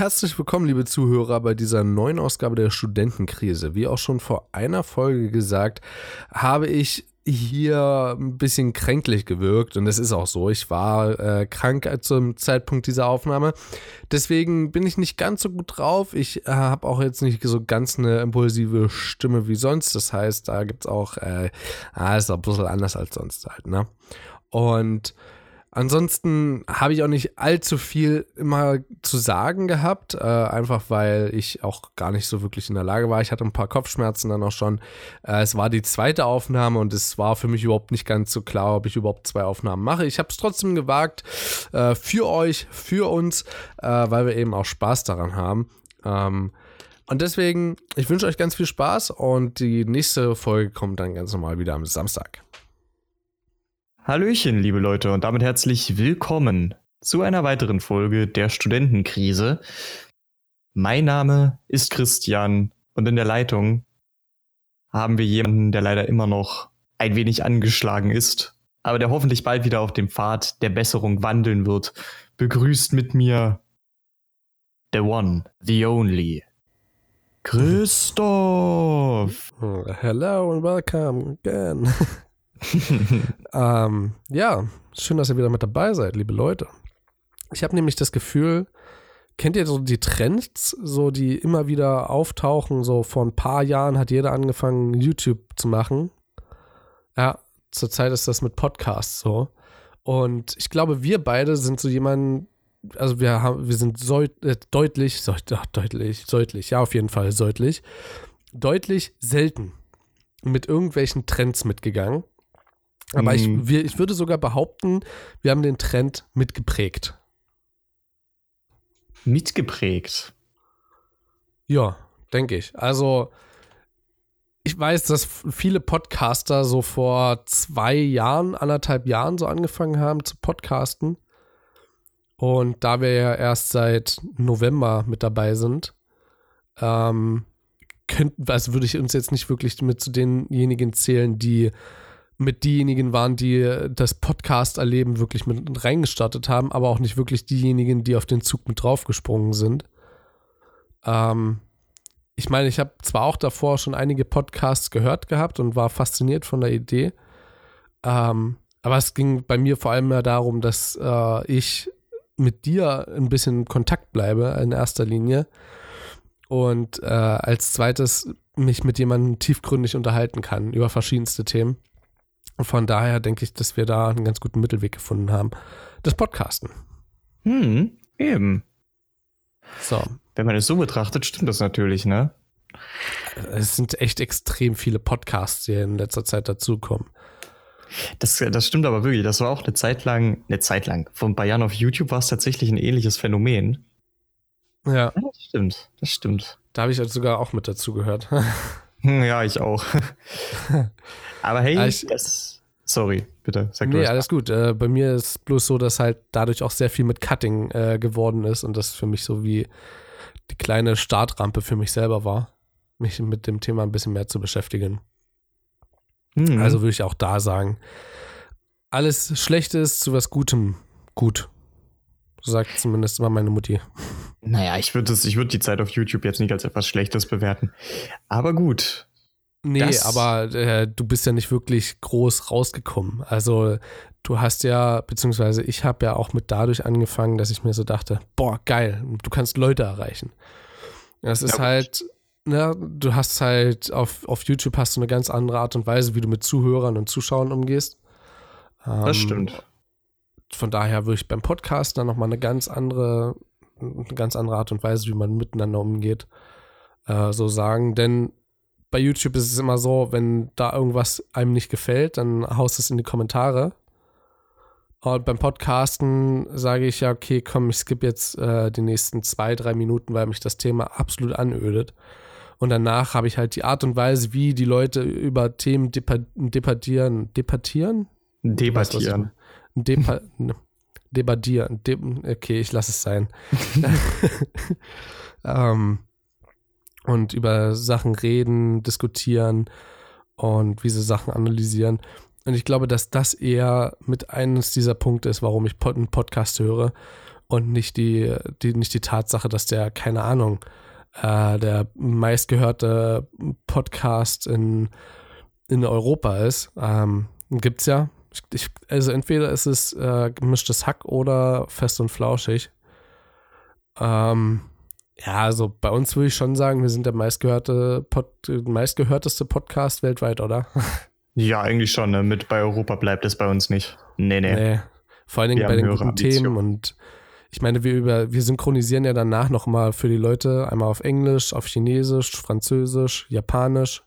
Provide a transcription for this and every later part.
herzlich willkommen, liebe Zuhörer, bei dieser neuen Ausgabe der Studentenkrise. Wie auch schon vor einer Folge gesagt, habe ich hier ein bisschen kränklich gewirkt und es ist auch so. Ich war äh, krank zum Zeitpunkt dieser Aufnahme. Deswegen bin ich nicht ganz so gut drauf. Ich äh, habe auch jetzt nicht so ganz eine impulsive Stimme wie sonst. Das heißt, da gibt es auch, äh, ah, ist auch ein bisschen anders als sonst halt, ne? Und Ansonsten habe ich auch nicht allzu viel immer zu sagen gehabt, äh, einfach weil ich auch gar nicht so wirklich in der Lage war. Ich hatte ein paar Kopfschmerzen dann auch schon. Äh, es war die zweite Aufnahme und es war für mich überhaupt nicht ganz so klar, ob ich überhaupt zwei Aufnahmen mache. Ich habe es trotzdem gewagt, äh, für euch, für uns, äh, weil wir eben auch Spaß daran haben. Ähm, und deswegen, ich wünsche euch ganz viel Spaß und die nächste Folge kommt dann ganz normal wieder am Samstag. Hallöchen, liebe Leute, und damit herzlich willkommen zu einer weiteren Folge der Studentenkrise. Mein Name ist Christian und in der Leitung haben wir jemanden, der leider immer noch ein wenig angeschlagen ist, aber der hoffentlich bald wieder auf dem Pfad der Besserung wandeln wird. Begrüßt mit mir the one, the only, Christoph. Hello and welcome again. ähm, ja, schön, dass ihr wieder mit dabei seid, liebe Leute. Ich habe nämlich das Gefühl, kennt ihr so die Trends, so die immer wieder auftauchen? So vor ein paar Jahren hat jeder angefangen, YouTube zu machen. Ja, zurzeit ist das mit Podcasts so. Und ich glaube, wir beide sind so jemand, also wir haben, wir sind so, äh, deutlich, so, deutlich, deutlich, ja, auf jeden Fall deutlich, deutlich selten mit irgendwelchen Trends mitgegangen. Aber ich, hm. wir, ich würde sogar behaupten, wir haben den Trend mitgeprägt. Mitgeprägt? Ja, denke ich. Also, ich weiß, dass viele Podcaster so vor zwei Jahren, anderthalb Jahren so angefangen haben zu podcasten. Und da wir ja erst seit November mit dabei sind, ähm, könnten, also würde ich uns jetzt nicht wirklich mit zu denjenigen zählen, die mit diejenigen waren, die das Podcast-Erleben wirklich mit reingestartet haben, aber auch nicht wirklich diejenigen, die auf den Zug mit draufgesprungen sind. Ähm, ich meine, ich habe zwar auch davor schon einige Podcasts gehört gehabt und war fasziniert von der Idee, ähm, aber es ging bei mir vor allem mehr darum, dass äh, ich mit dir ein bisschen in Kontakt bleibe in erster Linie und äh, als zweites mich mit jemandem tiefgründig unterhalten kann über verschiedenste Themen. Von daher denke ich, dass wir da einen ganz guten Mittelweg gefunden haben. Das Podcasten. Hm, eben. So. Wenn man es so betrachtet, stimmt das natürlich, ne? Es sind echt extrem viele Podcasts, die in letzter Zeit dazukommen. Das, das stimmt aber wirklich. Das war auch eine Zeit lang, eine Zeit lang. Vor ein paar Jahren auf YouTube war es tatsächlich ein ähnliches Phänomen. Ja. ja das stimmt. Das stimmt. Da habe ich also sogar auch mit dazu gehört. Hm, ja, ich auch. Aber hey, ich, das, sorry, bitte. Sag nee, alles gut. Äh, bei mir ist bloß so, dass halt dadurch auch sehr viel mit Cutting äh, geworden ist und das für mich so wie die kleine Startrampe für mich selber war, mich mit dem Thema ein bisschen mehr zu beschäftigen. Mhm. Also würde ich auch da sagen, alles Schlechtes zu was Gutem gut. So sagt zumindest immer meine Mutti. Naja, ich würde ich würd die Zeit auf YouTube jetzt nicht als etwas Schlechtes bewerten. Aber gut. Nee, das aber äh, du bist ja nicht wirklich groß rausgekommen. Also du hast ja, beziehungsweise ich habe ja auch mit dadurch angefangen, dass ich mir so dachte, boah, geil, du kannst Leute erreichen. Das ist ja, halt, ne, du hast halt auf, auf YouTube hast du eine ganz andere Art und Weise, wie du mit Zuhörern und Zuschauern umgehst. Ähm, das stimmt. Von daher würde ich beim Podcast dann nochmal eine ganz andere eine ganz andere Art und Weise, wie man miteinander umgeht, äh, so sagen. Denn bei YouTube ist es immer so, wenn da irgendwas einem nicht gefällt, dann haust es in die Kommentare. Und beim Podcasten sage ich ja, okay, komm, ich skippe jetzt äh, die nächsten zwei, drei Minuten, weil mich das Thema absolut anödet. Und danach habe ich halt die Art und Weise, wie die Leute über Themen debattieren. Debattieren? Debattieren. Depa debattieren. De okay, ich lasse es sein. ähm, und über Sachen reden, diskutieren und wie sie Sachen analysieren. Und ich glaube, dass das eher mit eines dieser Punkte ist, warum ich einen Podcast höre. und nicht die, die, nicht die Tatsache, dass der, keine Ahnung, äh, der meistgehörte Podcast in, in Europa ist. Ähm, gibt's ja. Ich, also entweder ist es äh, gemischtes Hack oder fest und flauschig. Ähm, ja, also bei uns würde ich schon sagen, wir sind der meistgehörte Pod, meistgehörteste Podcast weltweit, oder? Ja, eigentlich schon. Ne? Mit bei Europa bleibt es bei uns nicht. Nee, nee. nee. Vor allen Dingen bei den guten Ambition. Themen und ich meine, wir über, wir synchronisieren ja danach nochmal für die Leute einmal auf Englisch, auf Chinesisch, Französisch, Japanisch.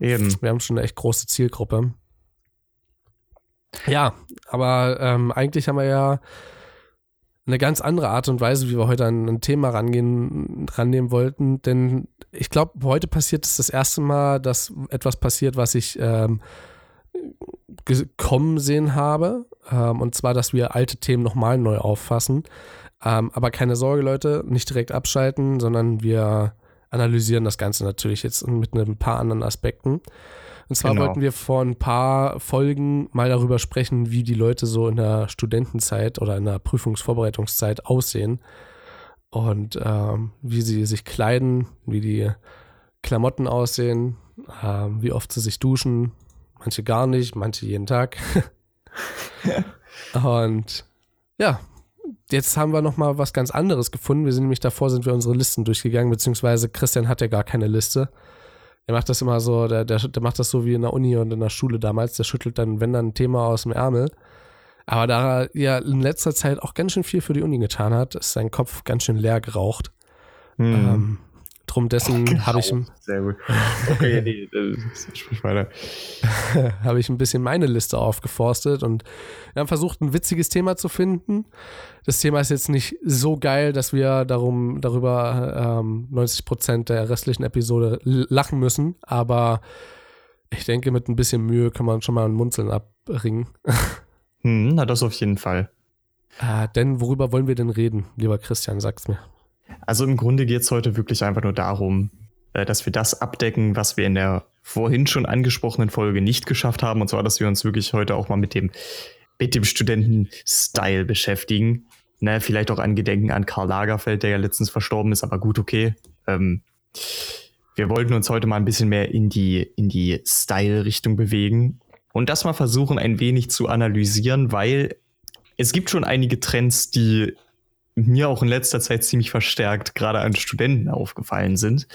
Eben. Wir haben schon eine echt große Zielgruppe. Ja, aber ähm, eigentlich haben wir ja eine ganz andere Art und Weise, wie wir heute an ein Thema rangehen, rannehmen wollten. Denn ich glaube, heute passiert es das erste Mal, dass etwas passiert, was ich ähm, kommen sehen habe. Ähm, und zwar, dass wir alte Themen nochmal neu auffassen. Ähm, aber keine Sorge, Leute, nicht direkt abschalten, sondern wir analysieren das Ganze natürlich jetzt mit ein paar anderen Aspekten. Und zwar genau. wollten wir vor ein paar Folgen mal darüber sprechen, wie die Leute so in der Studentenzeit oder in der Prüfungsvorbereitungszeit aussehen und ähm, wie sie sich kleiden, wie die Klamotten aussehen, äh, wie oft sie sich duschen. Manche gar nicht, manche jeden Tag. und ja, jetzt haben wir noch mal was ganz anderes gefunden. Wir sind nämlich davor, sind wir unsere Listen durchgegangen, beziehungsweise Christian hat ja gar keine Liste. Er macht das immer so, der, der, der macht das so wie in der Uni und in der Schule damals. Der schüttelt dann, wenn dann ein Thema aus dem Ärmel. Aber da er ja in letzter Zeit auch ganz schön viel für die Uni getan hat, ist sein Kopf ganz schön leer geraucht. Hm. Ähm, Drum dessen genau. habe ich. Sehr gut. Okay, nee, sprich weiter. habe ich ein bisschen meine Liste aufgeforstet und wir haben versucht, ein witziges Thema zu finden. Das Thema ist jetzt nicht so geil, dass wir darum, darüber ähm, 90 Prozent der restlichen Episode lachen müssen, aber ich denke, mit ein bisschen Mühe kann man schon mal ein Munzeln abbringen. Hm, na, das auf jeden Fall. Äh, denn worüber wollen wir denn reden, lieber Christian? Sag's mir. Also im Grunde geht es heute wirklich einfach nur darum, äh, dass wir das abdecken, was wir in der vorhin schon angesprochenen Folge nicht geschafft haben. Und zwar, dass wir uns wirklich heute auch mal mit dem, mit dem Studenten-Style beschäftigen. Ne, vielleicht auch an Gedenken an Karl Lagerfeld, der ja letztens verstorben ist, aber gut, okay. Ähm, wir wollten uns heute mal ein bisschen mehr in die, in die Style-Richtung bewegen und das mal versuchen, ein wenig zu analysieren, weil es gibt schon einige Trends, die mir auch in letzter Zeit ziemlich verstärkt gerade an Studenten aufgefallen sind.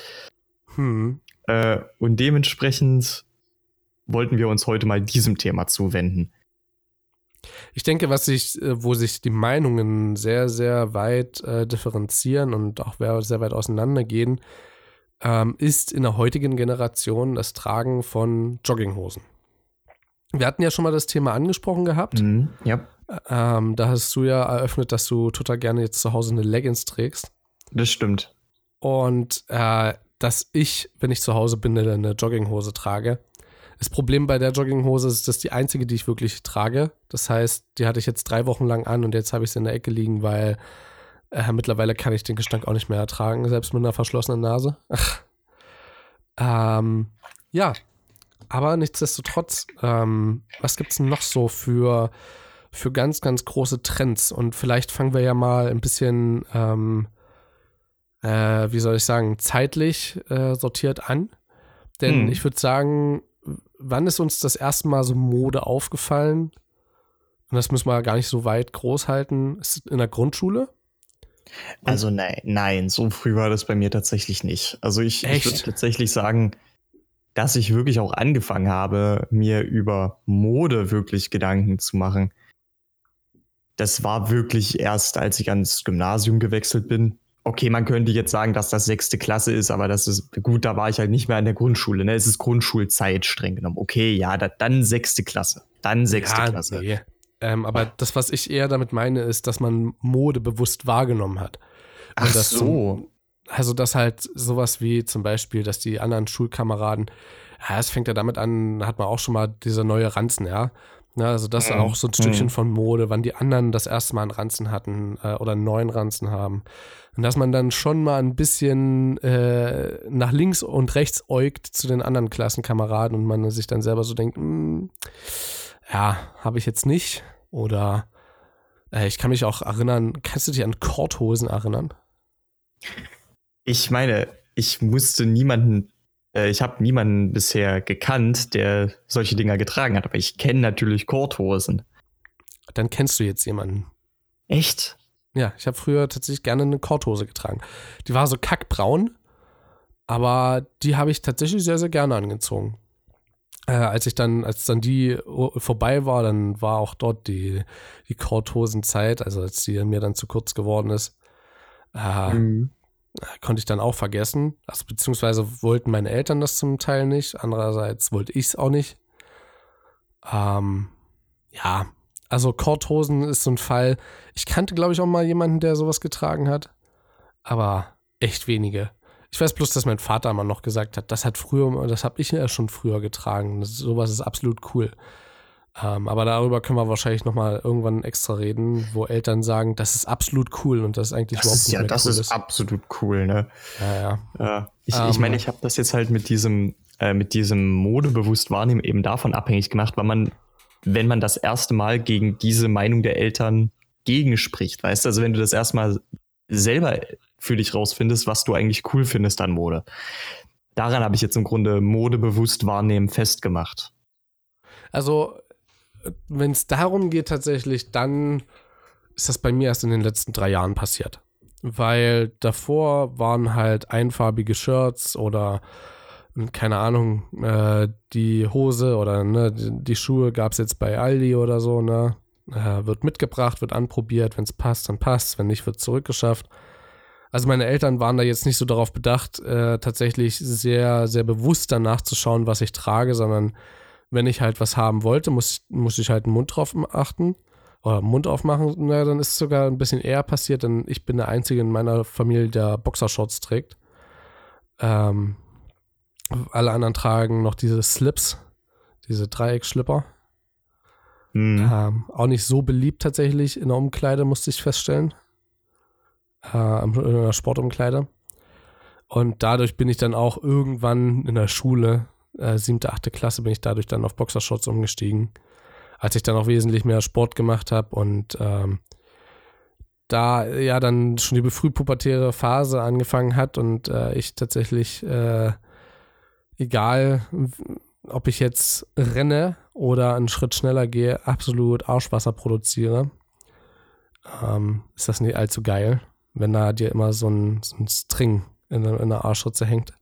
Hm. Äh, und dementsprechend wollten wir uns heute mal diesem Thema zuwenden. Ich denke, was sich, äh, wo sich die Meinungen sehr, sehr weit äh, differenzieren und auch sehr weit auseinandergehen, ähm, ist in der heutigen Generation das Tragen von Jogginghosen. Wir hatten ja schon mal das Thema angesprochen gehabt. Mhm, ja. Ähm, da hast du ja eröffnet, dass du total gerne jetzt zu Hause eine Leggings trägst. Das stimmt. Und äh, dass ich, wenn ich zu Hause bin, eine Jogginghose trage. Das Problem bei der Jogginghose ist, dass die einzige, die ich wirklich trage. Das heißt, die hatte ich jetzt drei Wochen lang an und jetzt habe ich sie in der Ecke liegen, weil äh, mittlerweile kann ich den Gestank auch nicht mehr ertragen, selbst mit einer verschlossenen Nase. ähm, ja, aber nichtsdestotrotz, ähm, was gibt es noch so für für ganz, ganz große Trends. Und vielleicht fangen wir ja mal ein bisschen, ähm, äh, wie soll ich sagen, zeitlich äh, sortiert an. Denn hm. ich würde sagen, wann ist uns das erste Mal so Mode aufgefallen? Und das müssen wir gar nicht so weit groß halten. Ist in der Grundschule? Also nein, nein, so früh war das bei mir tatsächlich nicht. Also ich, ich würde tatsächlich sagen, dass ich wirklich auch angefangen habe, mir über Mode wirklich Gedanken zu machen das war wirklich erst, als ich ans Gymnasium gewechselt bin. Okay, man könnte jetzt sagen, dass das sechste Klasse ist, aber das ist gut, da war ich halt nicht mehr in der Grundschule. Ne? Es ist Grundschulzeit streng genommen. Okay, ja, da, dann sechste Klasse. Dann sechste ja, Klasse. Nee. Ähm, aber das, was ich eher damit meine, ist, dass man Mode bewusst wahrgenommen hat. Und Ach so. also, dass halt sowas wie zum Beispiel, dass die anderen Schulkameraden, ja, es fängt ja damit an, hat man auch schon mal diese neue Ranzen, ja. Ja, ne, also das ist auch so ein Stückchen mhm. von Mode, wann die anderen das erste Mal einen Ranzen hatten äh, oder einen neuen Ranzen haben. Und dass man dann schon mal ein bisschen äh, nach links und rechts äugt zu den anderen Klassenkameraden und man sich dann selber so denkt, hm, ja, habe ich jetzt nicht. Oder Äh, ich kann mich auch erinnern, kannst du dich an Korthosen erinnern? Ich meine, ich musste niemanden, äh, ich habe niemanden bisher gekannt, der solche Dinger getragen hat, aber ich kenne natürlich Korthosen. Dann kennst du jetzt jemanden. Echt? Ja, ich habe früher tatsächlich gerne eine Korthose getragen. Die war so kackbraun, aber die habe ich tatsächlich sehr, sehr gerne angezogen. Äh, als ich dann, als dann die vorbei war, dann war auch dort die, die Korthosenzeit, also als die mir dann zu kurz geworden ist, äh, mhm. Konnte ich dann auch vergessen. Also beziehungsweise wollten meine Eltern das zum Teil nicht, andererseits wollte ich es auch nicht. Ähm, ja, also Korthosen ist so ein Fall. Ich kannte, glaube ich, auch mal jemanden, der sowas getragen hat, aber echt wenige. Ich weiß bloß, dass mein Vater mal noch gesagt hat, das hat früher, das habe ich ja schon früher getragen. Das, sowas ist absolut cool. Ähm, aber darüber können wir wahrscheinlich noch mal irgendwann extra reden, wo Eltern sagen, das ist absolut cool und das ist eigentlich das überhaupt ist, nicht ja, mehr das cool ist, ist absolut cool, ne? Ja, ja. Ich ähm, ich meine, ich habe das jetzt halt mit diesem äh, mit diesem modebewusst wahrnehmen eben davon abhängig gemacht, weil man, wenn man das erste Mal gegen diese Meinung der Eltern gegenspricht, weißt du, also wenn du das erstmal selber für dich rausfindest, was du eigentlich cool findest an Mode. Daran habe ich jetzt im Grunde Mode bewusst wahrnehmen festgemacht. Also, wenn es darum geht tatsächlich, dann ist das bei mir erst in den letzten drei Jahren passiert. Weil davor waren halt einfarbige Shirts oder keine Ahnung, äh, die Hose oder ne, die, die Schuhe gab es jetzt bei Aldi oder so, ne? Äh, wird mitgebracht, wird anprobiert, wenn es passt, dann passt, wenn nicht, wird zurückgeschafft. Also meine Eltern waren da jetzt nicht so darauf bedacht, äh, tatsächlich sehr, sehr bewusst danach zu schauen, was ich trage, sondern wenn ich halt was haben wollte, muss, muss ich halt den Mund drauf achten oder Mund aufmachen. Na, dann ist es sogar ein bisschen eher passiert, denn ich bin der Einzige in meiner Familie, der Boxershorts trägt. Ähm, alle anderen tragen noch diese Slips, diese Dreieckschlipper. Mhm. Ähm, auch nicht so beliebt tatsächlich in der Umkleide, musste ich feststellen äh, in der Sportumkleide. Und dadurch bin ich dann auch irgendwann in der Schule, äh, siebte, achte Klasse, bin ich dadurch dann auf Boxershorts umgestiegen. Als ich dann auch wesentlich mehr Sport gemacht habe und ähm, da ja dann schon die frühpubertäre Phase angefangen hat und äh, ich tatsächlich, äh, egal ob ich jetzt renne oder einen Schritt schneller gehe, absolut Arschwasser produziere, ähm, ist das nicht allzu geil wenn da dir immer so ein, so ein String in, in der Arschritze hängt.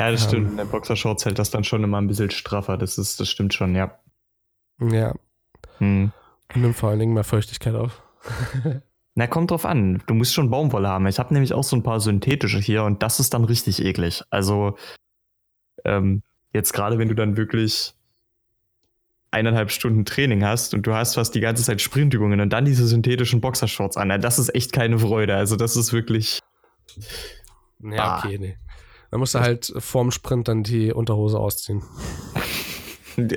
Ja, das ähm, stimmt. In der Boxershorts hält das dann schon immer ein bisschen straffer. Das ist, das stimmt schon, ja. Ja. Hm. Und nimmt vor allen Dingen mehr Feuchtigkeit auf. Na, kommt drauf an. Du musst schon Baumwolle haben. Ich habe nämlich auch so ein paar synthetische hier und das ist dann richtig eklig. Also, ähm, jetzt gerade wenn du dann wirklich eineinhalb Stunden Training hast und du hast fast die ganze Zeit Sprintübungen und dann diese synthetischen Boxershorts an. Das ist echt keine Freude. Also das ist wirklich. Ja, okay, nee. Dann musst du halt vorm Sprint dann die Unterhose ausziehen.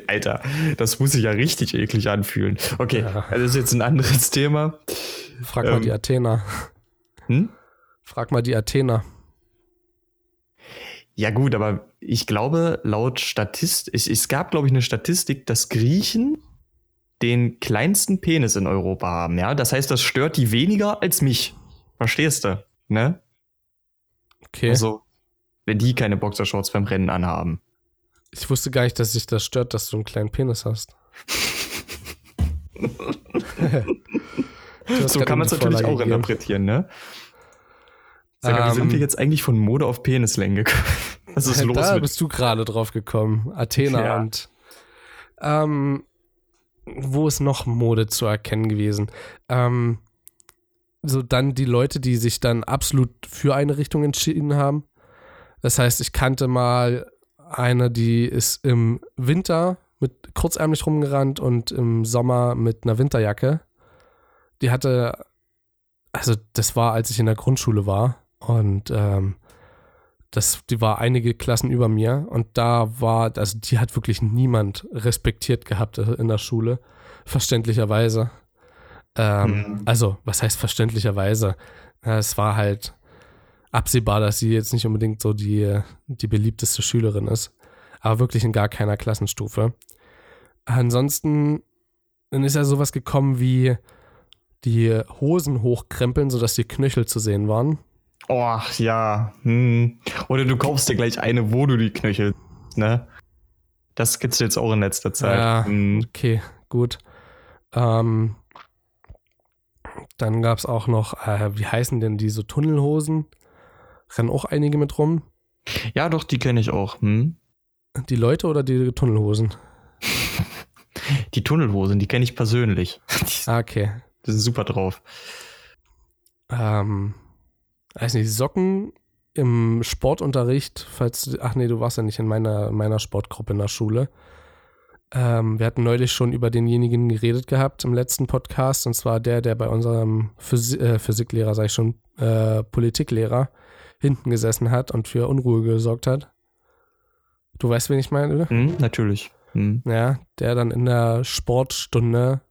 Alter, das muss sich ja richtig eklig anfühlen. Okay, ja. das ist jetzt ein anderes Thema. Frag mal ähm, die Athener. Hm? Frag mal die Athener. Ja, gut, aber ich glaube, laut Statistik, es, es gab, glaube ich, eine Statistik, dass Griechen den kleinsten Penis in Europa haben, ja. Das heißt, das stört die weniger als mich. Verstehst du? Ne? Okay. Also, wenn die keine Boxershorts beim Rennen anhaben. Ich wusste gar nicht, dass sich das stört, dass du einen kleinen Penis hast. so kann man es natürlich auch gegeben. interpretieren, ne? Sag mal, wie sind wir ähm, jetzt eigentlich von Mode auf Penislänge gekommen? Was ist los? Da bist du gerade drauf gekommen. Athena ja. und ähm, wo ist noch Mode zu erkennen gewesen? Ähm, so dann die Leute, die sich dann absolut für eine Richtung entschieden haben. Das heißt, ich kannte mal eine, die ist im Winter mit kurzärmlich rumgerannt und im Sommer mit einer Winterjacke. Die hatte, also das war, als ich in der Grundschule war. Und ähm, das, die war einige Klassen über mir und da war, also die hat wirklich niemand respektiert gehabt in der Schule, verständlicherweise. Ähm, mhm. Also, was heißt verständlicherweise? es war halt absehbar, dass sie jetzt nicht unbedingt so die, die beliebteste Schülerin ist, aber wirklich in gar keiner Klassenstufe. Ansonsten dann ist ja sowas gekommen wie, die Hosen hochkrempeln, sodass die Knöchel zu sehen waren. Oh, ja. Hm. Oder du kaufst dir gleich eine, wo du die Knöchel, ne? Das gibt's jetzt auch in letzter Zeit. Ja, hm. okay, gut. Ähm, dann gab es auch noch, äh, wie heißen denn diese Tunnelhosen? Rennen auch einige mit rum. Ja, doch, die kenne ich auch. Hm? Die Leute oder die Tunnelhosen? die Tunnelhosen, die kenne ich persönlich. Ah, okay. Die sind super drauf. Ähm, weiß nicht, Socken im Sportunterricht, falls du, ach nee, du warst ja nicht in meiner, meiner Sportgruppe in der Schule. Ähm, wir hatten neulich schon über denjenigen geredet gehabt im letzten Podcast, und zwar der, der bei unserem Physi äh, Physiklehrer, sag ich schon, äh, Politiklehrer hinten gesessen hat und für Unruhe gesorgt hat. Du weißt, wen ich meine, oder? Mhm, natürlich. Mhm. Ja, der dann in der Sportstunde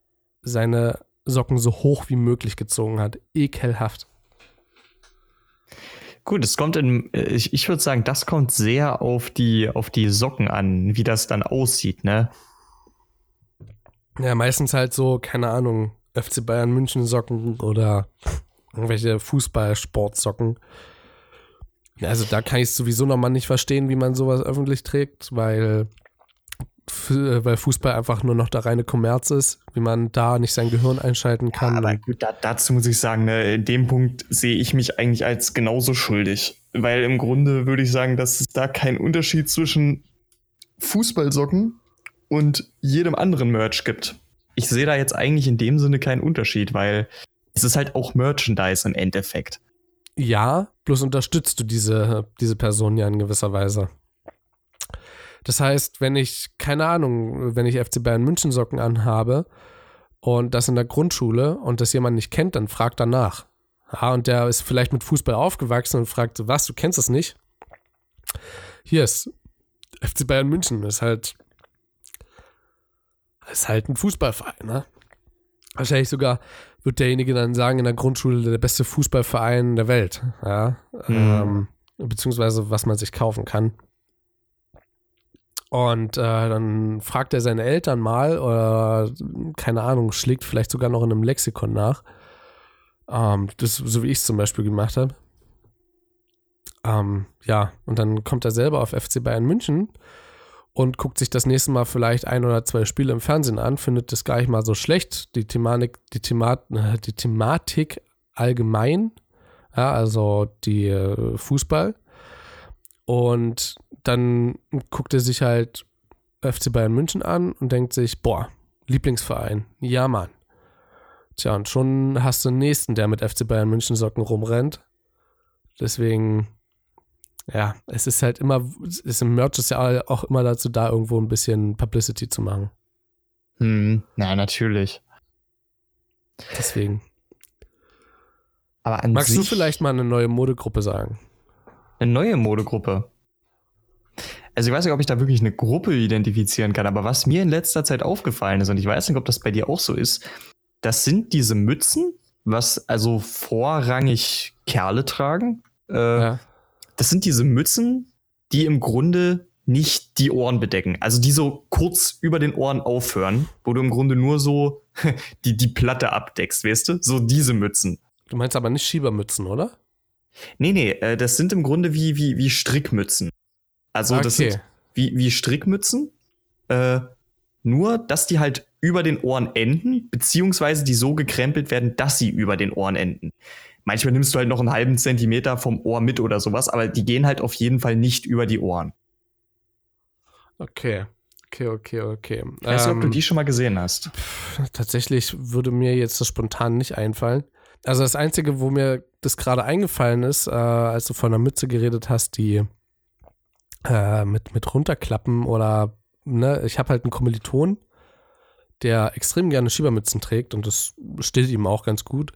seine Socken so hoch wie möglich gezogen hat. Ekelhaft. Gut, es kommt in, ich, ich würde sagen, das kommt sehr auf die, auf die Socken an, wie das dann aussieht, ne? Ja, meistens halt so, keine Ahnung, FC Bayern München Socken oder irgendwelche Fußballsportsocken. Also da kann ich es sowieso nochmal nicht verstehen, wie man sowas öffentlich trägt, weil, weil Fußball einfach nur noch der reine Kommerz ist, wie man da nicht sein Gehirn einschalten kann. Ja, aber gut, da, dazu muss ich sagen, ne, in dem Punkt sehe ich mich eigentlich als genauso schuldig. Weil im Grunde würde ich sagen, dass es da keinen Unterschied zwischen Fußballsocken und jedem anderen Merch gibt. Ich sehe da jetzt eigentlich in dem Sinne keinen Unterschied, weil es ist halt auch Merchandise im Endeffekt. Ja, bloß unterstützt du diese, diese Person ja in gewisser Weise. Das heißt, wenn ich, keine Ahnung, wenn ich FC Bayern München Socken anhabe und das in der Grundschule und das jemand nicht kennt, dann fragt danach. Ja, und der ist vielleicht mit Fußball aufgewachsen und fragt, was, du kennst es nicht? Hier ist FC Bayern München, das ist halt ist halt ein Fußballverein, ne? Wahrscheinlich sogar wird derjenige dann sagen, in der Grundschule der beste Fußballverein der Welt, ja. Mhm. Ähm, beziehungsweise was man sich kaufen kann. Und äh, dann fragt er seine Eltern mal oder keine Ahnung, schlägt vielleicht sogar noch in einem Lexikon nach. Ähm, das, so wie ich es zum Beispiel gemacht habe. Ähm, ja, und dann kommt er selber auf FC Bayern München und guckt sich das nächste Mal vielleicht ein oder zwei Spiele im Fernsehen an, findet das gar nicht mal so schlecht. Die Thematik, die, Themat, äh, die Thematik allgemein, ja, also die äh, Fußball. Und dann guckt er sich halt FC Bayern München an und denkt sich, boah, Lieblingsverein, ja Mann. Tja, und schon hast du einen nächsten, der mit FC Bayern München Socken rumrennt. Deswegen ja, es ist halt immer, es im Merch ist ja auch immer dazu da, irgendwo ein bisschen Publicity zu machen. Hm, na, natürlich. Deswegen. Aber an Magst du vielleicht mal eine neue Modegruppe sagen? Eine neue Modegruppe? Also ich weiß nicht, ob ich da wirklich eine Gruppe identifizieren kann, aber was mir in letzter Zeit aufgefallen ist, und ich weiß nicht, ob das bei dir auch so ist, das sind diese Mützen, was also vorrangig Kerle tragen. Äh, ja das sind diese Mützen, die im Grunde nicht die Ohren bedecken. Also die so kurz über den Ohren aufhören, wo du im Grunde nur so die, die Platte abdeckst, weißt du? So diese Mützen. Du meinst aber nicht Schiebermützen, oder? Nee, nee, äh, das sind im Grunde wie, wie, wie Strickmützen. Also okay. das sind wie, wie Strickmützen, äh, nur dass die halt über den Ohren enden, beziehungsweise die so gekrempelt werden, dass sie über den Ohren enden. Manchmal nimmst du halt noch einen halben Zentimeter vom Ohr mit oder sowas, aber die gehen halt auf jeden Fall nicht über die Ohren. Okay. Okay, okay, okay. Ich weiß nicht, ähm, ob du ähm, die schon mal gesehen hast. Tatsächlich würde mir jetzt das spontan nicht einfallen. Also das Einzige, wo mir das gerade eingefallen ist, äh, als du von einer Mütze geredet hast, die äh, mit, mit runterklappen oder, ne, ich habe halt einen Kommiliton, der extrem gerne Schiebermützen trägt und das steht ihm auch ganz gut.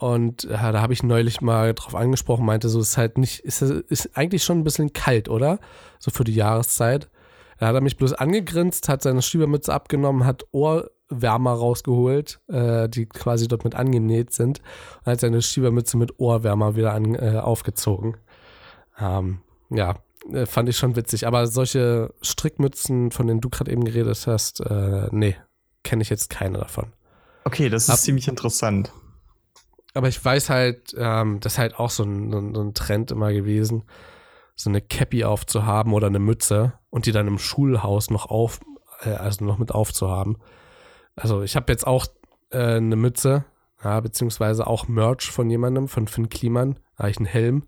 Und ja, da habe ich neulich mal drauf angesprochen, meinte so, ist halt nicht, ist, ist eigentlich schon ein bisschen kalt, oder? So für die Jahreszeit. Da hat er mich bloß angegrinst, hat seine Schiebermütze abgenommen, hat Ohrwärmer rausgeholt, äh, die quasi dort mit angenäht sind, und hat seine Schiebermütze mit Ohrwärmer wieder an, äh, aufgezogen. Ähm, ja, äh, fand ich schon witzig. Aber solche Strickmützen, von denen du gerade eben geredet hast, äh, nee, kenne ich jetzt keine davon. Okay, das ist Hab, ziemlich interessant. Aber ich weiß halt, ähm, das ist halt auch so ein, so ein Trend immer gewesen, so eine Cappy aufzuhaben oder eine Mütze und die dann im Schulhaus noch auf, äh, also noch mit aufzuhaben. Also ich habe jetzt auch äh, eine Mütze, ja, beziehungsweise auch Merch von jemandem, von Finn Kliman, da habe ich einen Helm.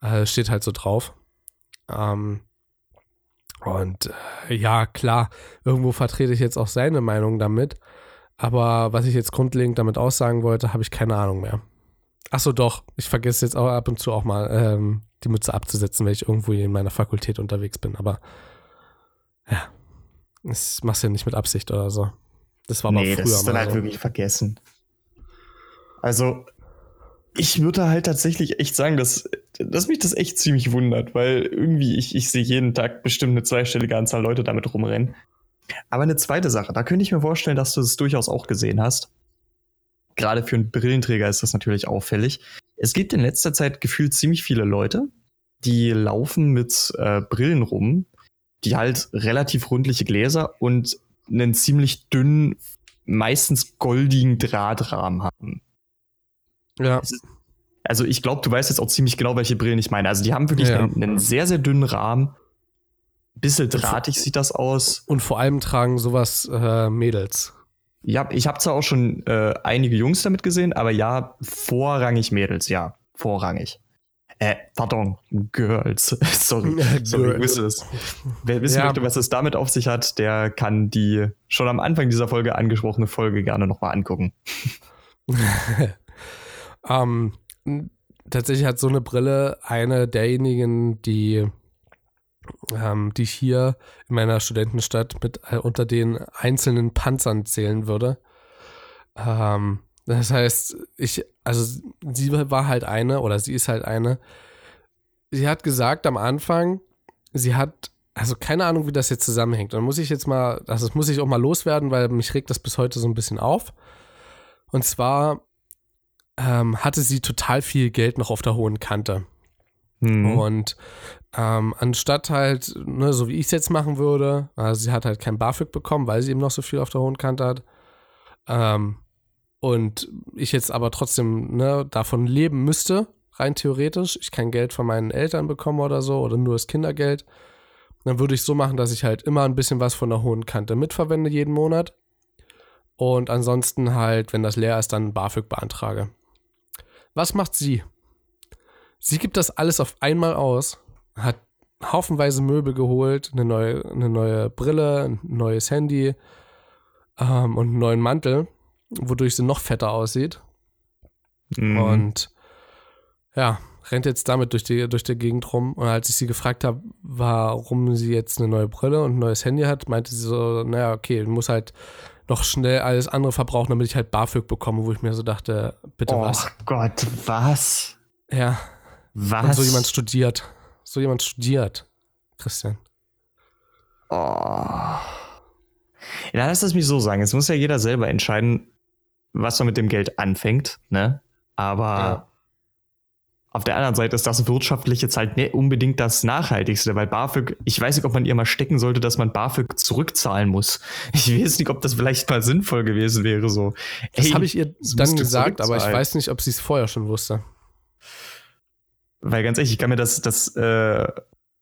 Äh, steht halt so drauf. Ähm, und äh, ja, klar, irgendwo vertrete ich jetzt auch seine Meinung damit. Aber was ich jetzt grundlegend damit aussagen wollte, habe ich keine Ahnung mehr. Achso, doch. Ich vergesse jetzt auch ab und zu auch mal ähm, die Mütze abzusetzen, wenn ich irgendwo in meiner Fakultät unterwegs bin. Aber ja, ich mach's ja nicht mit Absicht oder so. Das war nee, aber früher das ist dann halt so. wirklich vergessen. Also, ich würde halt tatsächlich echt sagen, dass, dass mich das echt ziemlich wundert, weil irgendwie ich, ich sehe jeden Tag bestimmt eine zweistellige Anzahl Leute damit rumrennen. Aber eine zweite Sache, da könnte ich mir vorstellen, dass du es das durchaus auch gesehen hast. Gerade für einen Brillenträger ist das natürlich auffällig. Es gibt in letzter Zeit gefühlt ziemlich viele Leute, die laufen mit äh, Brillen rum, die halt relativ rundliche Gläser und einen ziemlich dünnen, meistens goldigen Drahtrahmen haben. Ja. Also ich glaube, du weißt jetzt auch ziemlich genau, welche Brillen ich meine. Also die haben wirklich ja. einen, einen, sehr, sehr dünnen Rahmen. Bisschen drahtig sieht das aus. Und vor allem tragen sowas äh, Mädels. Ja, ich habe zwar auch schon äh, einige Jungs damit gesehen, aber ja, vorrangig Mädels, ja, vorrangig. Äh, pardon, Girls. sorry, sorry, Girls. Wer wissen ja. möchte, was es damit auf sich hat, der kann die schon am Anfang dieser Folge angesprochene Folge gerne nochmal angucken. Ähm, tatsächlich hat so eine Brille eine derjenigen, die, ähm, die ich hier in meiner Studentenstadt mit äh, unter den einzelnen Panzern zählen würde. Ähm, das heißt, ich, also sie war halt eine oder sie ist halt eine. Sie hat gesagt am Anfang, sie hat, also keine Ahnung, wie das jetzt zusammenhängt. Dann muss ich jetzt mal, also das muss ich auch mal loswerden, weil mich regt das bis heute so ein bisschen auf. Und zwar ähm, hatte sie total viel Geld noch auf der hohen Kante. Mhm. Und ähm, anstatt halt, ne, so wie ich es jetzt machen würde, also sie hat halt kein BAföG bekommen, weil sie eben noch so viel auf der hohen Kante hat. Ähm, und ich jetzt aber trotzdem ne, davon leben müsste, rein theoretisch, ich kein Geld von meinen Eltern bekomme oder so, oder nur das Kindergeld, dann würde ich so machen, dass ich halt immer ein bisschen was von der hohen Kante mitverwende jeden Monat. Und ansonsten halt, wenn das leer ist, dann BAföG beantrage. Was macht sie? Sie gibt das alles auf einmal aus, hat haufenweise Möbel geholt, eine neue, eine neue Brille, ein neues Handy ähm, und einen neuen Mantel, wodurch sie noch fetter aussieht. Mhm. Und ja, rennt jetzt damit durch die, durch die Gegend rum. Und als ich sie gefragt habe, warum sie jetzt eine neue Brille und ein neues Handy hat, meinte sie so, naja, okay, du musst halt noch schnell alles andere verbrauchen, damit ich halt BAföG bekomme, wo ich mir so dachte, bitte oh was? Oh Gott, was? Ja. Was? Und so jemand studiert. So jemand studiert, Christian. Oh. Ja, lass es mich so sagen. Es muss ja jeder selber entscheiden, was man mit dem Geld anfängt, ne? Aber ja. Auf der anderen Seite ist das wirtschaftlich jetzt halt nicht unbedingt das Nachhaltigste, weil BAföG, ich weiß nicht, ob man ihr mal stecken sollte, dass man BAföG zurückzahlen muss. Ich weiß nicht, ob das vielleicht mal sinnvoll gewesen wäre, so. Das habe ich ihr dann gesagt, aber ich weiß nicht, ob sie es vorher schon wusste. Weil ganz ehrlich, ich kann mir das, das äh,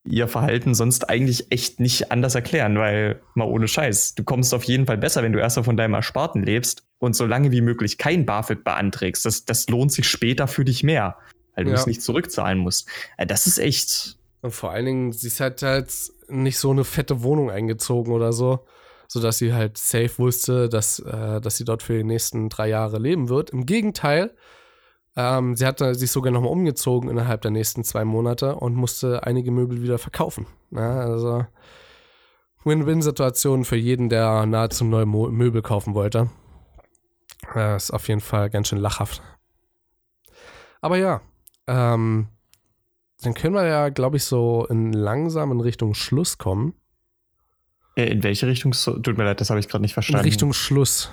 ihr Verhalten sonst eigentlich echt nicht anders erklären, weil mal ohne Scheiß, du kommst auf jeden Fall besser, wenn du erstmal von deinem Ersparten lebst und so lange wie möglich kein BAföG beanträgst. Das, das lohnt sich später für dich mehr weil du ja. es nicht zurückzahlen musst. Äh, das ist echt. Und vor allen Dingen, sie hat halt nicht so eine fette Wohnung eingezogen oder so, sodass sie halt safe wusste, dass, äh, dass sie dort für die nächsten drei Jahre leben wird. Im Gegenteil, ähm, sie hat sich sogar nochmal umgezogen innerhalb der nächsten zwei Monate und musste einige Möbel wieder verkaufen. Ja, also Win-Win-Situation für jeden, der nahezu neue Mo Möbel kaufen wollte. Das ist auf jeden Fall ganz schön lachhaft. Aber ja, ähm, dann können wir ja, glaube ich, so in langsam in Richtung Schluss kommen. Äh, in welche Richtung? Tut mir leid, das habe ich gerade nicht verstanden. In Richtung Schluss.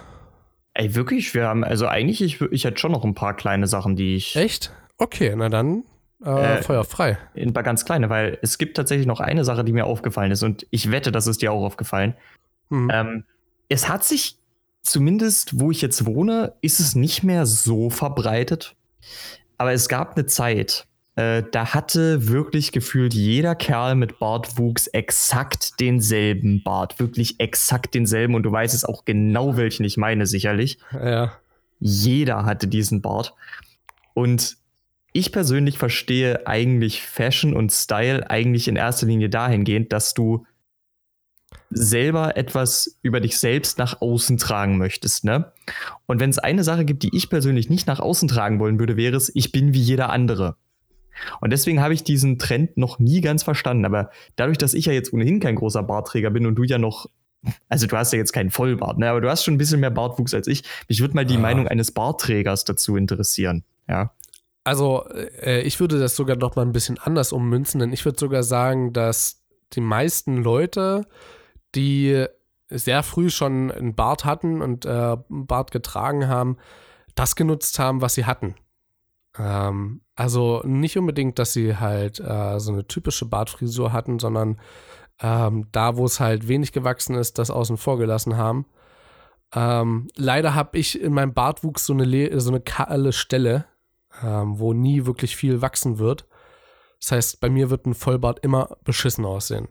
Ey, wirklich? Wir haben, also eigentlich, ich, ich hätte schon noch ein paar kleine Sachen, die ich. Echt? Okay, na dann äh, äh, Feuer frei. Ein paar ganz kleine, weil es gibt tatsächlich noch eine Sache, die mir aufgefallen ist und ich wette, das ist dir auch aufgefallen. Mhm. Ähm, es hat sich zumindest wo ich jetzt wohne, ist es nicht mehr so verbreitet. Aber es gab eine Zeit, äh, da hatte wirklich gefühlt jeder Kerl mit Bartwuchs exakt denselben Bart. Wirklich exakt denselben. Und du weißt es auch genau, welchen ich meine, sicherlich. Ja. Jeder hatte diesen Bart. Und ich persönlich verstehe eigentlich Fashion und Style eigentlich in erster Linie dahingehend, dass du selber etwas über dich selbst nach außen tragen möchtest, ne? Und wenn es eine Sache gibt, die ich persönlich nicht nach außen tragen wollen würde, wäre es, ich bin wie jeder andere. Und deswegen habe ich diesen Trend noch nie ganz verstanden. Aber dadurch, dass ich ja jetzt ohnehin kein großer Bartträger bin und du ja noch, also du hast ja jetzt keinen Vollbart, ne? aber du hast schon ein bisschen mehr Bartwuchs als ich. Mich würde mal die ja. Meinung eines Bartträgers dazu interessieren. Ja. Also, äh, ich würde das sogar noch mal ein bisschen anders ummünzen, denn ich würde sogar sagen, dass die meisten Leute die sehr früh schon einen Bart hatten und äh, einen Bart getragen haben, das genutzt haben, was sie hatten. Ähm, also nicht unbedingt, dass sie halt äh, so eine typische Bartfrisur hatten, sondern ähm, da, wo es halt wenig gewachsen ist, das außen vor gelassen haben. Ähm, leider habe ich in meinem Bartwuchs so eine, so eine kahle Stelle, ähm, wo nie wirklich viel wachsen wird. Das heißt, bei mir wird ein Vollbart immer beschissen aussehen.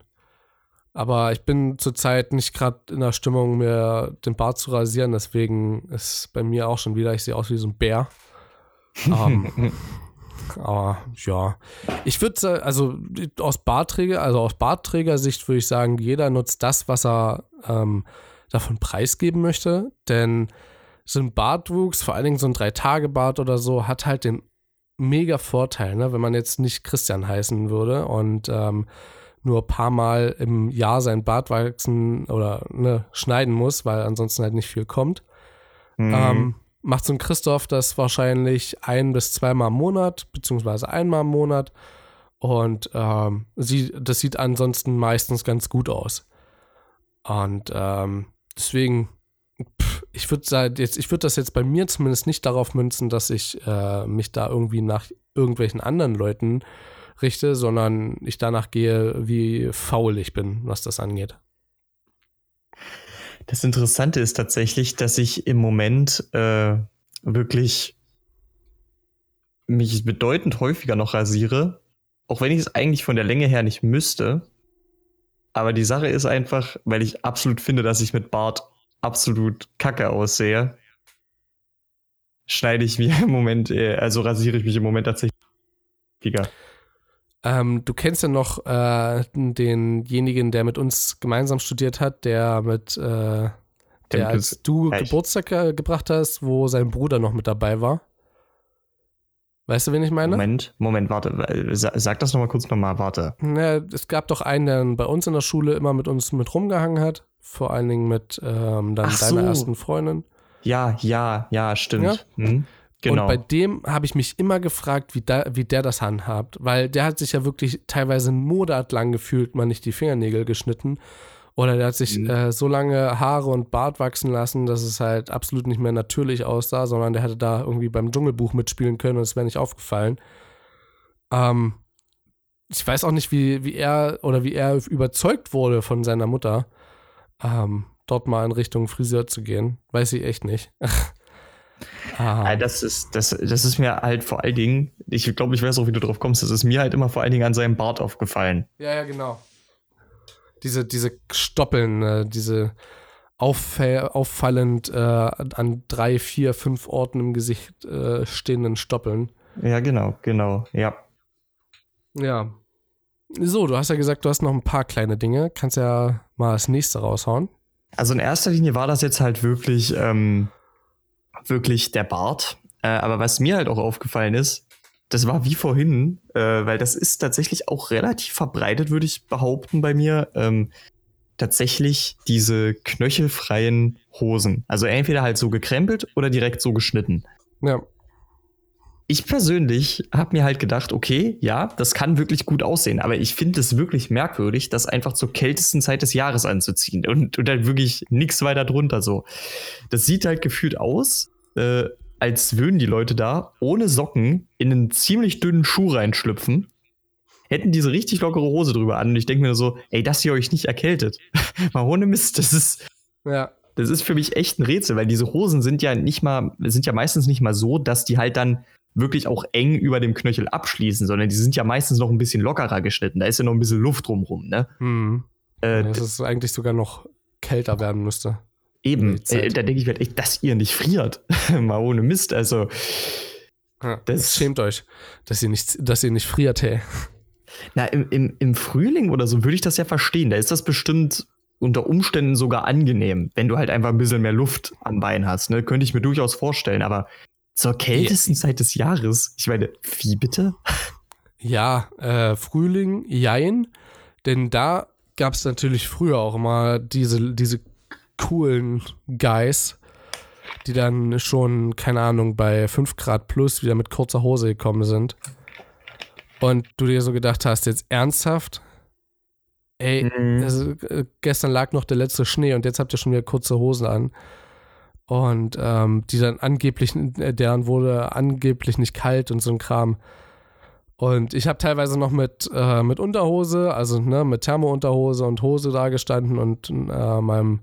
Aber ich bin zurzeit nicht gerade in der Stimmung, mir den Bart zu rasieren. Deswegen ist bei mir auch schon wieder, ich sehe aus wie so ein Bär. Ähm, aber ja, ich würde also aus Bartträger, also aus Bartträgersicht würde ich sagen, jeder nutzt das, was er ähm, davon preisgeben möchte. Denn so ein Bartwuchs, vor allen Dingen so ein Drei-Tage-Bart oder so, hat halt den mega Vorteil, ne? wenn man jetzt nicht Christian heißen würde und ähm, nur ein paar Mal im Jahr sein Bart wachsen oder ne, schneiden muss, weil ansonsten halt nicht viel kommt. Mhm. Ähm, macht so ein Christoph das wahrscheinlich ein bis zweimal im Monat, beziehungsweise einmal im Monat. Und ähm, sie, das sieht ansonsten meistens ganz gut aus. Und ähm, deswegen, pff, ich würde jetzt, das jetzt bei mir zumindest nicht darauf münzen, dass ich äh, mich da irgendwie nach irgendwelchen anderen Leuten richte, sondern ich danach gehe, wie faul ich bin, was das angeht. Das Interessante ist tatsächlich, dass ich im Moment äh, wirklich mich bedeutend häufiger noch rasiere, auch wenn ich es eigentlich von der Länge her nicht müsste. Aber die Sache ist einfach, weil ich absolut finde, dass ich mit Bart absolut kacke aussehe, schneide ich mir im Moment, äh, also rasiere ich mich im Moment tatsächlich häufiger. Ähm, du kennst ja noch äh, denjenigen, der mit uns gemeinsam studiert hat, der mit, äh, der als du Echt? Geburtstag äh, gebracht hast, wo sein Bruder noch mit dabei war. Weißt du, wen ich meine? Moment, Moment, warte. Sag das nochmal kurz nochmal, warte. Ja, es gab doch einen, der bei uns in der Schule immer mit uns mit rumgehangen hat. Vor allen Dingen mit ähm, dann Ach deiner so. ersten Freundin. Ja, ja, ja, stimmt. Ja? Hm. Genau. Und bei dem habe ich mich immer gefragt, wie, da, wie der das handhabt, weil der hat sich ja wirklich teilweise einen Monat lang gefühlt mal nicht die Fingernägel geschnitten. Oder der hat sich mhm. äh, so lange Haare und Bart wachsen lassen, dass es halt absolut nicht mehr natürlich aussah, sondern der hätte da irgendwie beim Dschungelbuch mitspielen können und es wäre nicht aufgefallen. Ähm, ich weiß auch nicht, wie, wie er oder wie er überzeugt wurde von seiner Mutter, ähm, dort mal in Richtung Friseur zu gehen. Weiß ich echt nicht. Ah. Das, ist, das, das ist mir halt vor allen Dingen, ich glaube, ich weiß auch, wie du drauf kommst, das ist mir halt immer vor allen Dingen an seinem Bart aufgefallen. Ja, ja, genau. Diese, diese Stoppeln, äh, diese auffall, auffallend äh, an drei, vier, fünf Orten im Gesicht äh, stehenden Stoppeln. Ja, genau, genau, ja. Ja. So, du hast ja gesagt, du hast noch ein paar kleine Dinge. Kannst ja mal das nächste raushauen. Also in erster Linie war das jetzt halt wirklich ähm, wirklich der Bart. Äh, aber was mir halt auch aufgefallen ist, das war wie vorhin, äh, weil das ist tatsächlich auch relativ verbreitet, würde ich behaupten, bei mir. Ähm, tatsächlich diese knöchelfreien Hosen. Also entweder halt so gekrempelt oder direkt so geschnitten. Ja. Ich persönlich habe mir halt gedacht, okay, ja, das kann wirklich gut aussehen, aber ich finde es wirklich merkwürdig, das einfach zur kältesten Zeit des Jahres anzuziehen und, und halt wirklich nichts weiter drunter so. Das sieht halt gefühlt aus, äh, als würden die Leute da ohne Socken in einen ziemlich dünnen Schuh reinschlüpfen, hätten diese richtig lockere Hose drüber an und ich denke mir so, ey, dass ihr euch nicht erkältet. Mal ohne Mist, das ist. Ja. Das ist für mich echt ein Rätsel, weil diese Hosen sind ja nicht mal, sind ja meistens nicht mal so, dass die halt dann wirklich auch eng über dem Knöchel abschließen, sondern die sind ja meistens noch ein bisschen lockerer geschnitten. Da ist ja noch ein bisschen Luft drumrum, ne? Hm. Äh, dass es eigentlich sogar noch kälter werden müsste. Eben, äh, da denke ich mir halt echt, dass ihr nicht friert. Mal ohne Mist, also. Ja, das schämt euch, dass ihr nicht, dass ihr nicht friert, hey. Na, im, im, im Frühling oder so würde ich das ja verstehen. Da ist das bestimmt unter Umständen sogar angenehm, wenn du halt einfach ein bisschen mehr Luft am Bein hast. Ne? Könnte ich mir durchaus vorstellen, aber zur kältesten ja. Zeit des Jahres, ich meine, wie bitte? Ja, äh, Frühling, jein. Denn da gab es natürlich früher auch immer diese, diese coolen Guys, die dann schon, keine Ahnung, bei 5 Grad plus wieder mit kurzer Hose gekommen sind. Und du dir so gedacht hast, jetzt ernsthaft? Ey, mhm. also, äh, gestern lag noch der letzte Schnee und jetzt habt ihr schon wieder kurze Hosen an. Und ähm, die dann angeblich, äh, deren wurde angeblich nicht kalt und so ein Kram. Und ich habe teilweise noch mit, äh, mit Unterhose, also ne, mit Thermounterhose und Hose da gestanden und äh, meinem,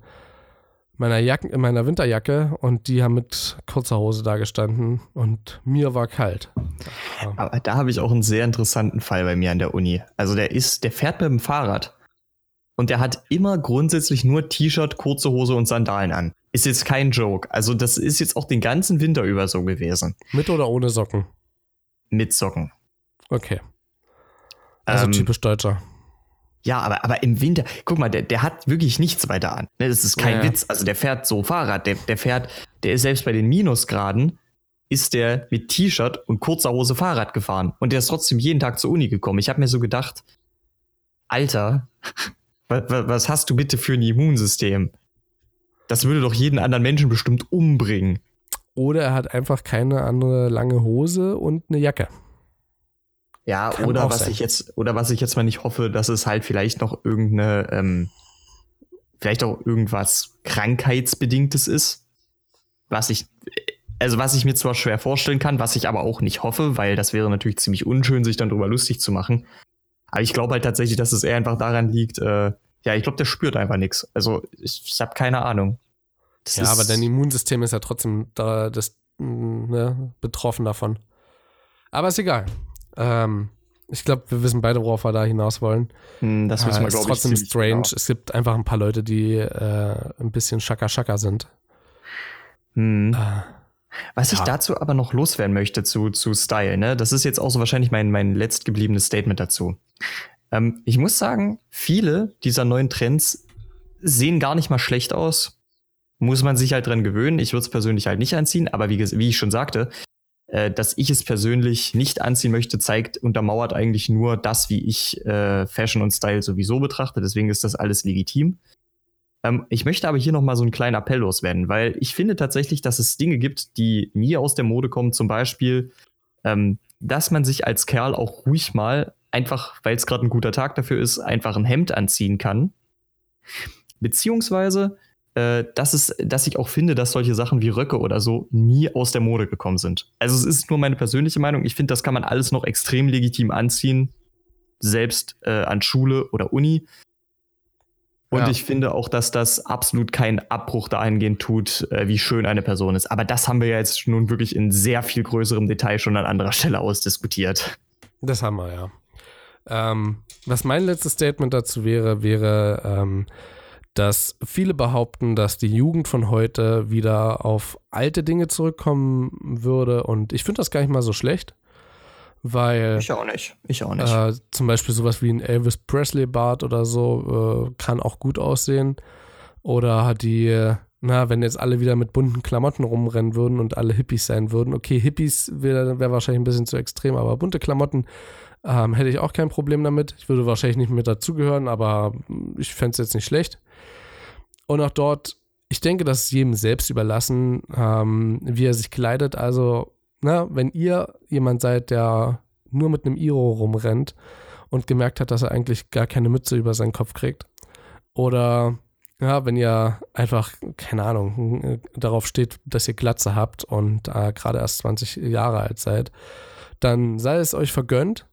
meiner, Jacken, meiner Winterjacke und die haben mit kurzer Hose da gestanden und mir war kalt. Aber da habe ich auch einen sehr interessanten Fall bei mir an der Uni. Also der ist, der fährt mit dem Fahrrad und der hat immer grundsätzlich nur T-Shirt, kurze Hose und Sandalen an. Ist jetzt kein Joke. Also das ist jetzt auch den ganzen Winter über so gewesen. Mit oder ohne Socken? Mit Socken. Okay. Also ähm, typisch Deutscher. Ja, aber, aber im Winter, guck mal, der, der hat wirklich nichts weiter an. Ne, das ist kein ja, Witz. Also der fährt so Fahrrad, der, der fährt, der ist selbst bei den Minusgraden, ist der mit T-Shirt und kurzer Hose Fahrrad gefahren. Und der ist trotzdem jeden Tag zur Uni gekommen. Ich habe mir so gedacht, Alter, was, was hast du bitte für ein Immunsystem? Das würde doch jeden anderen Menschen bestimmt umbringen. Oder er hat einfach keine andere lange Hose und eine Jacke. Ja, Kann oder was sein. ich jetzt, oder was ich jetzt mal nicht hoffe, dass es halt vielleicht noch irgendeine, ähm, vielleicht auch irgendwas Krankheitsbedingtes ist. Was ich, also was ich mir zwar schwer vorstellen kann, was ich aber auch nicht hoffe, weil das wäre natürlich ziemlich unschön, sich dann drüber lustig zu machen. Aber ich glaube halt tatsächlich, dass es eher einfach daran liegt, äh, ja, ich glaube, der spürt einfach nichts. Also ich, ich habe keine Ahnung. Das ja, aber dein Immunsystem ist ja trotzdem da, das, mm, ne, betroffen davon. Aber ist egal. Ähm, ich glaube, wir wissen beide, worauf wir da hinaus wollen. Hm, das wissen wir, äh, glaube ich. trotzdem strange. Genau. Es gibt einfach ein paar Leute, die äh, ein bisschen Schaka-Schaka sind. Hm. Äh, Was ja. ich dazu aber noch loswerden möchte zu, zu Style, ne? Das ist jetzt auch so wahrscheinlich mein, mein letztgebliebenes Statement dazu. Ähm, ich muss sagen, viele dieser neuen Trends sehen gar nicht mal schlecht aus. Muss man sich halt dran gewöhnen. Ich würde es persönlich halt nicht anziehen, aber wie, wie ich schon sagte, äh, dass ich es persönlich nicht anziehen möchte, zeigt, untermauert eigentlich nur das, wie ich äh, Fashion und Style sowieso betrachte. Deswegen ist das alles legitim. Ähm, ich möchte aber hier nochmal so einen kleinen Appell loswerden, weil ich finde tatsächlich, dass es Dinge gibt, die nie aus der Mode kommen. Zum Beispiel, ähm, dass man sich als Kerl auch ruhig mal, einfach weil es gerade ein guter Tag dafür ist, einfach ein Hemd anziehen kann. Beziehungsweise, äh, dass, es, dass ich auch finde, dass solche Sachen wie Röcke oder so nie aus der Mode gekommen sind. Also es ist nur meine persönliche Meinung. Ich finde, das kann man alles noch extrem legitim anziehen, selbst äh, an Schule oder Uni. Und ja. ich finde auch, dass das absolut keinen Abbruch dahingehend tut, äh, wie schön eine Person ist. Aber das haben wir ja jetzt nun wirklich in sehr viel größerem Detail schon an anderer Stelle ausdiskutiert. Das haben wir, ja. Ähm, was mein letztes Statement dazu wäre, wäre, ähm, dass viele behaupten, dass die Jugend von heute wieder auf alte Dinge zurückkommen würde. Und ich finde das gar nicht mal so schlecht. Weil. Ich auch nicht. Ich auch nicht. Äh, zum Beispiel sowas wie ein Elvis Presley-Bart oder so äh, kann auch gut aussehen. Oder die, na, wenn jetzt alle wieder mit bunten Klamotten rumrennen würden und alle Hippies sein würden. Okay, Hippies wäre wär wahrscheinlich ein bisschen zu extrem, aber bunte Klamotten ähm, hätte ich auch kein Problem damit. Ich würde wahrscheinlich nicht mit dazugehören, aber ich fände es jetzt nicht schlecht. Und auch dort, ich denke, das ist jedem selbst überlassen, ähm, wie er sich kleidet. Also, na, wenn ihr jemand seid, der nur mit einem Iro rumrennt und gemerkt hat, dass er eigentlich gar keine Mütze über seinen Kopf kriegt. Oder ja, wenn ihr einfach, keine Ahnung, darauf steht, dass ihr Glatze habt und äh, gerade erst 20 Jahre alt seid, dann sei es euch vergönnt.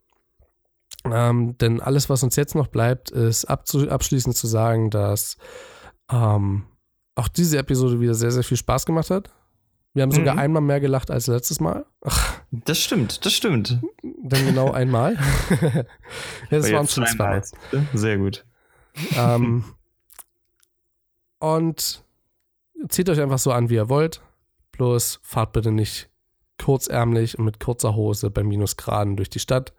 Ähm, denn alles, was uns jetzt noch bleibt, ist abschließend zu sagen, dass ähm, auch diese Episode wieder sehr, sehr viel Spaß gemacht hat. Wir haben sogar Mhm. einmal mehr gelacht als letztes Mal. Das stimmt, das stimmt. Dann genau einmal. ja, das waren schon zweimal. zweimal. Sehr gut. ähm, und zieht euch einfach so an, wie ihr wollt. Bloß fahrt bitte nicht kurzärmlich und mit kurzer Hose bei Minusgraden durch die Stadt.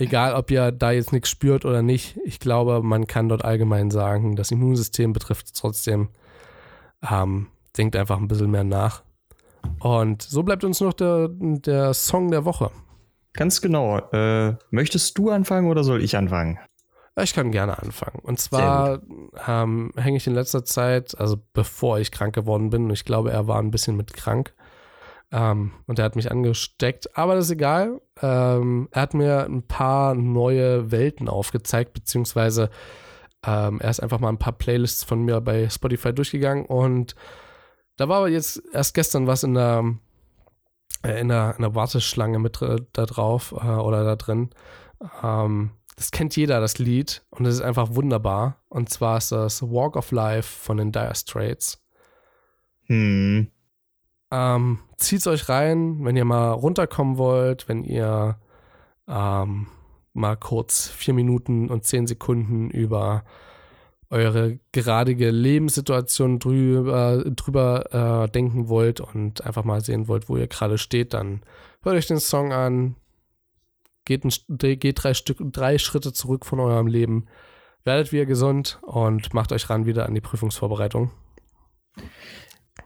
Egal, ob ihr da jetzt nichts spürt oder nicht. Ich glaube, man kann dort allgemein sagen, das Immunsystem betrifft es trotzdem. Ähm, denkt einfach ein bisschen mehr nach. Und so bleibt uns noch der, der Song der Woche. Ganz genau. Äh, möchtest du anfangen oder soll ich anfangen? Ich kann gerne anfangen. Und zwar ähm, hänge ich in letzter Zeit, also bevor ich krank geworden bin, und ich glaube, er war ein bisschen mit krank. Ähm, und er hat mich angesteckt, aber das ist egal. Ähm, er hat mir ein paar neue Welten aufgezeigt, beziehungsweise ähm, er ist einfach mal ein paar Playlists von mir bei Spotify durchgegangen und da war aber jetzt erst gestern was in der, äh, in der, in der Warteschlange mit da drauf äh, oder da drin. Ähm, das kennt jeder, das Lied, und es ist einfach wunderbar. Und zwar ist das Walk of Life von den Dire Straits. Hm. Ähm, zieht's euch rein, wenn ihr mal runterkommen wollt, wenn ihr ähm, mal kurz vier Minuten und zehn Sekunden über eure geradige Lebenssituation drüber, drüber äh, denken wollt und einfach mal sehen wollt, wo ihr gerade steht, dann hört euch den Song an, geht, ein, geht drei, Stück, drei Schritte zurück von eurem Leben, werdet wieder gesund und macht euch ran wieder an die Prüfungsvorbereitung.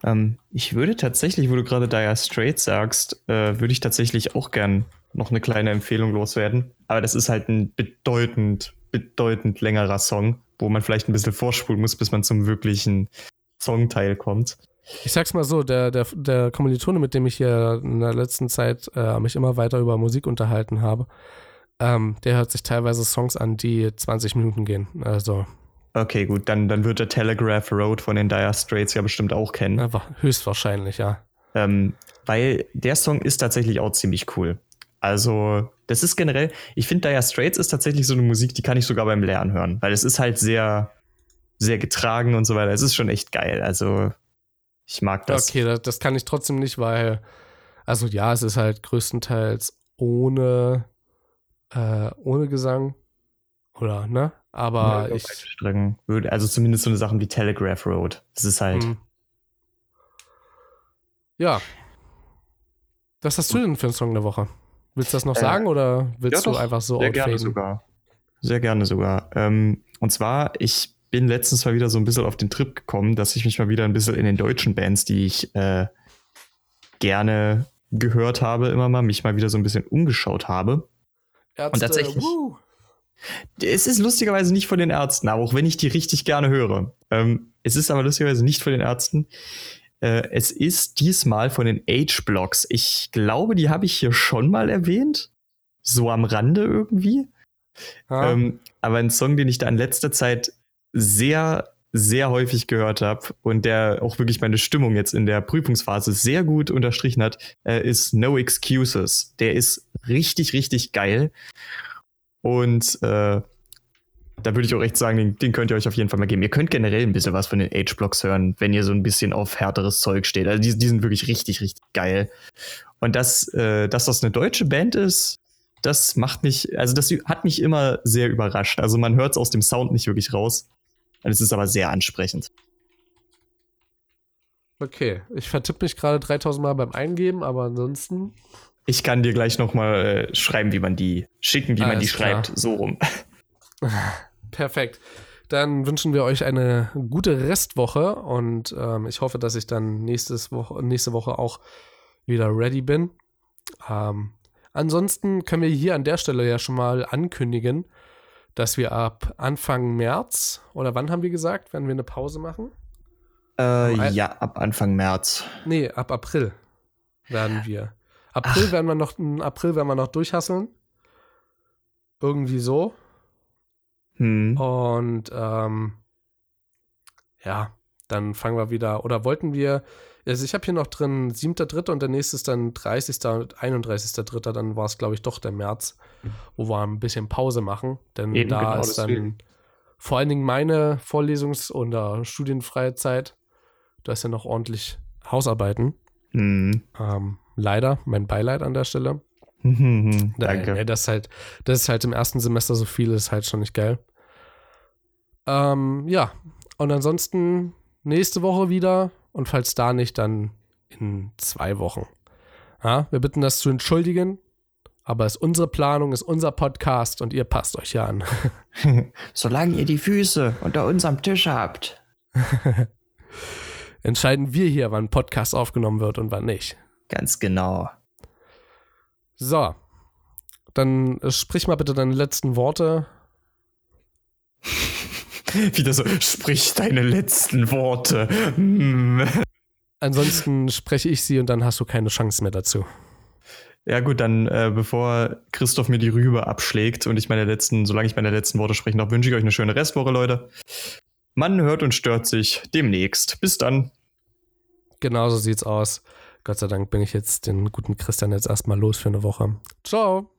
Ähm, ich würde tatsächlich, wo du gerade Dire Straits sagst, äh, würde ich tatsächlich auch gern noch eine kleine Empfehlung loswerden. Aber das ist halt ein bedeutend, bedeutend längerer Song, wo man vielleicht ein bisschen vorspulen muss, bis man zum wirklichen Songteil kommt. Ich sag's mal so, der, der, der Kommilitone, mit dem ich hier in der letzten Zeit äh, mich immer weiter über Musik unterhalten habe, ähm, der hört sich teilweise Songs an, die 20 Minuten gehen. Also Okay, gut, dann, dann wird der Telegraph Road von den Dire Straits ja bestimmt auch kennen. einfach höchstwahrscheinlich, ja. Ähm, weil der Song ist tatsächlich auch ziemlich cool. Also, das ist generell, ich finde Dire Straits ist tatsächlich so eine Musik, die kann ich sogar beim Lernen hören, weil es ist halt sehr, sehr getragen und so weiter. Es ist schon echt geil. Also, ich mag das. Okay, das, das kann ich trotzdem nicht, weil, also ja, es ist halt größtenteils ohne, äh, ohne Gesang. Oder, ne? Aber Ja, ich. Strecken würde, also zumindest so eine Sachen wie Telegraph Road. Das ist halt. Hm. Ja. Was hast du denn für einen Song der Woche? Willst du das noch Äh, sagen oder willst ja, du einfach so Sehr gerne sogar. Sehr gerne sogar. Ähm, und zwar, ich bin letztens mal wieder so ein bisschen auf den Trip gekommen, dass ich mich mal wieder ein bisschen in den deutschen Bands, die ich äh, gerne gehört habe, immer mal mich mal wieder so ein bisschen umgeschaut habe. Ärzte, tatsächlich- wuh. Es ist lustigerweise nicht von den Ärzten, aber auch wenn ich die richtig gerne höre. Ähm, es ist aber lustigerweise nicht von den Ärzten. Äh, es ist diesmal von den H-Blocks. Ich glaube, die habe ich hier schon mal erwähnt. So am Rande irgendwie. Ja, Ähm, aber ein Song, den ich da in letzter Zeit sehr, sehr häufig gehört habe und der auch wirklich meine Stimmung jetzt in der Prüfungsphase sehr gut unterstrichen hat, äh, ist No Excuses. Der ist richtig, richtig geil. Und äh, da würde ich auch echt sagen, den, den könnt ihr euch auf jeden Fall mal geben. Ihr könnt generell ein bisschen was von den H-Blocks hören, wenn ihr so ein bisschen auf härteres Zeug steht. Also die, die sind wirklich richtig, richtig geil. Und dass, äh, dass das eine deutsche Band ist, das macht mich, also das hat mich immer sehr überrascht. Also man hört es aus dem Sound nicht wirklich raus. Es ist aber sehr ansprechend. okay. Ich vertippe mich gerade 3000 Mal beim Eingeben, aber ansonsten. Ich kann dir gleich noch mal äh, schreiben, wie man die schicken, wie man Alles die schreibt, klar. so rum. Perfekt. Dann wünschen wir euch eine gute Restwoche und ähm, ich hoffe, dass ich dann nächstes Woche, nächste Woche auch wieder ready bin. Ähm, ansonsten können wir hier an der Stelle ja schon mal ankündigen, dass wir ab Anfang März oder wann haben wir gesagt, werden wir eine Pause machen? Äh, ja, ab Anfang März. Nee, ab April werden wir. April werden wir noch, im April werden wir noch durchhasseln. Irgendwie so. Hm. Und ähm, ja, dann fangen wir wieder. Oder wollten wir. Also ich habe hier noch drin 7.3. und der nächste ist dann 30. und 31.3. Dann war es, glaube ich, doch der März, wo wir ein bisschen Pause machen. Denn Eben da genau ist dann deswegen. vor allen Dingen meine Vorlesungs- oder studienfreie Zeit. Du hast ja noch ordentlich Hausarbeiten. Mhm. Ähm, leider, mein Beileid an der Stelle. Danke. Nee, das ist halt, das ist halt im ersten Semester so viel, ist halt schon nicht geil. Ähm, ja, und ansonsten nächste Woche wieder und falls da nicht, dann in zwei Wochen. Ja, wir bitten das zu entschuldigen, aber es ist unsere Planung, ist unser Podcast und ihr passt euch ja an. Solange ihr die Füße unter unserem Tisch habt. Entscheiden wir hier, wann Podcast aufgenommen wird und wann nicht. Ganz genau. So, dann äh, sprich mal bitte deine letzten Worte. Wieder so, sprich deine letzten Worte. Hm. Ansonsten spreche ich sie und dann hast du keine Chance mehr dazu. Ja gut, dann äh, bevor Christoph mir die Rübe abschlägt und ich meine letzten, solange ich meine letzten Worte spreche, noch wünsche ich euch eine schöne Restwoche, Leute. Man hört und stört sich demnächst. Bis dann. Genauso sieht's aus. Gott sei Dank bin ich jetzt den guten Christian jetzt erstmal los für eine Woche. Ciao.